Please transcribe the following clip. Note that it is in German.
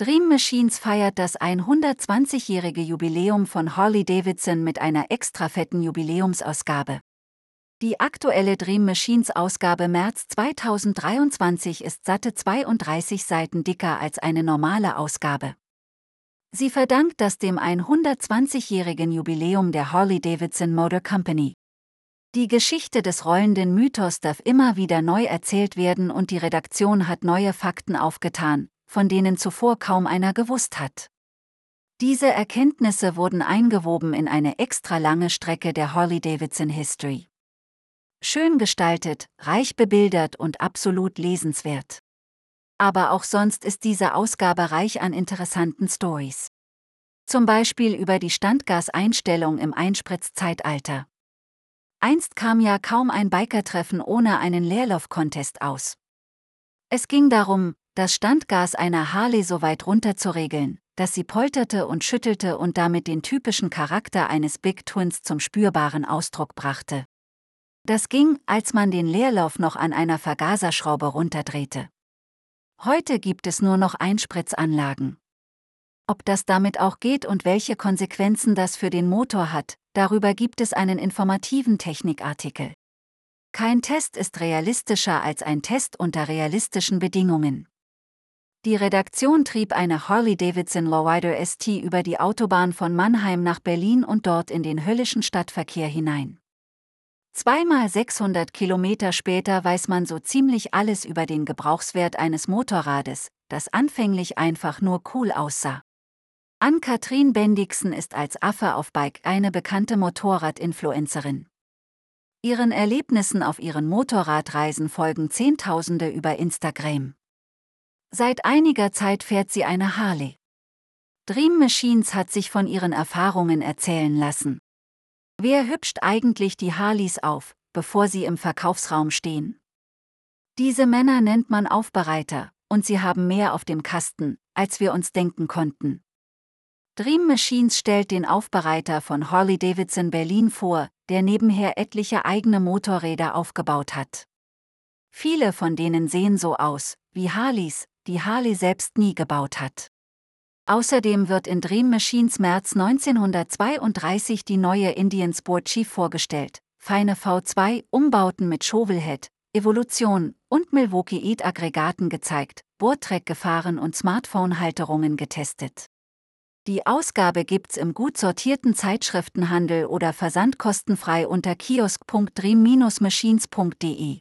Dream Machines feiert das 120-jährige Jubiläum von Harley Davidson mit einer extra fetten Jubiläumsausgabe. Die aktuelle Dream Machines Ausgabe März 2023 ist satte 32 Seiten dicker als eine normale Ausgabe. Sie verdankt das dem 120-jährigen Jubiläum der Harley Davidson Motor Company. Die Geschichte des rollenden Mythos darf immer wieder neu erzählt werden und die Redaktion hat neue Fakten aufgetan, von denen zuvor kaum einer gewusst hat. Diese Erkenntnisse wurden eingewoben in eine extra lange Strecke der Harley-Davidson History. Schön gestaltet, reich bebildert und absolut lesenswert. Aber auch sonst ist diese Ausgabe reich an interessanten Stories. Zum Beispiel über die Standgaseinstellung im Einspritzzeitalter. Einst kam ja kaum ein Bikertreffen ohne einen Leerlauf-Contest aus. Es ging darum, das Standgas einer Harley so weit runter zu regeln, dass sie polterte und schüttelte und damit den typischen Charakter eines Big Twins zum spürbaren Ausdruck brachte. Das ging, als man den Leerlauf noch an einer Vergaserschraube runterdrehte. Heute gibt es nur noch Einspritzanlagen. Ob das damit auch geht und welche Konsequenzen das für den Motor hat, darüber gibt es einen informativen Technikartikel. Kein Test ist realistischer als ein Test unter realistischen Bedingungen. Die Redaktion trieb eine Harley-Davidson Lowrider ST über die Autobahn von Mannheim nach Berlin und dort in den höllischen Stadtverkehr hinein. Zweimal 600 Kilometer später weiß man so ziemlich alles über den Gebrauchswert eines Motorrades, das anfänglich einfach nur cool aussah. Ann-Kathrin Bendixen ist als Affe auf Bike eine bekannte Motorrad-Influencerin. Ihren Erlebnissen auf ihren Motorradreisen folgen Zehntausende über Instagram. Seit einiger Zeit fährt sie eine Harley. Dream Machines hat sich von ihren Erfahrungen erzählen lassen. Wer hübscht eigentlich die Harleys auf, bevor sie im Verkaufsraum stehen? Diese Männer nennt man Aufbereiter, und sie haben mehr auf dem Kasten, als wir uns denken konnten. Dream Machines stellt den Aufbereiter von Harley Davidson Berlin vor, der nebenher etliche eigene Motorräder aufgebaut hat. Viele von denen sehen so aus, wie Harleys, die Harley selbst nie gebaut hat. Außerdem wird in Dream Machines März 1932 die neue Indian Sport Chief vorgestellt, feine V2, Umbauten mit Shovelhead, Evolution und Milwaukee Eat Aggregaten gezeigt, Bohrtreck gefahren und Smartphone-Halterungen getestet. Die Ausgabe gibt's im gut sortierten Zeitschriftenhandel oder versandkostenfrei unter kiosk.dream-machines.de.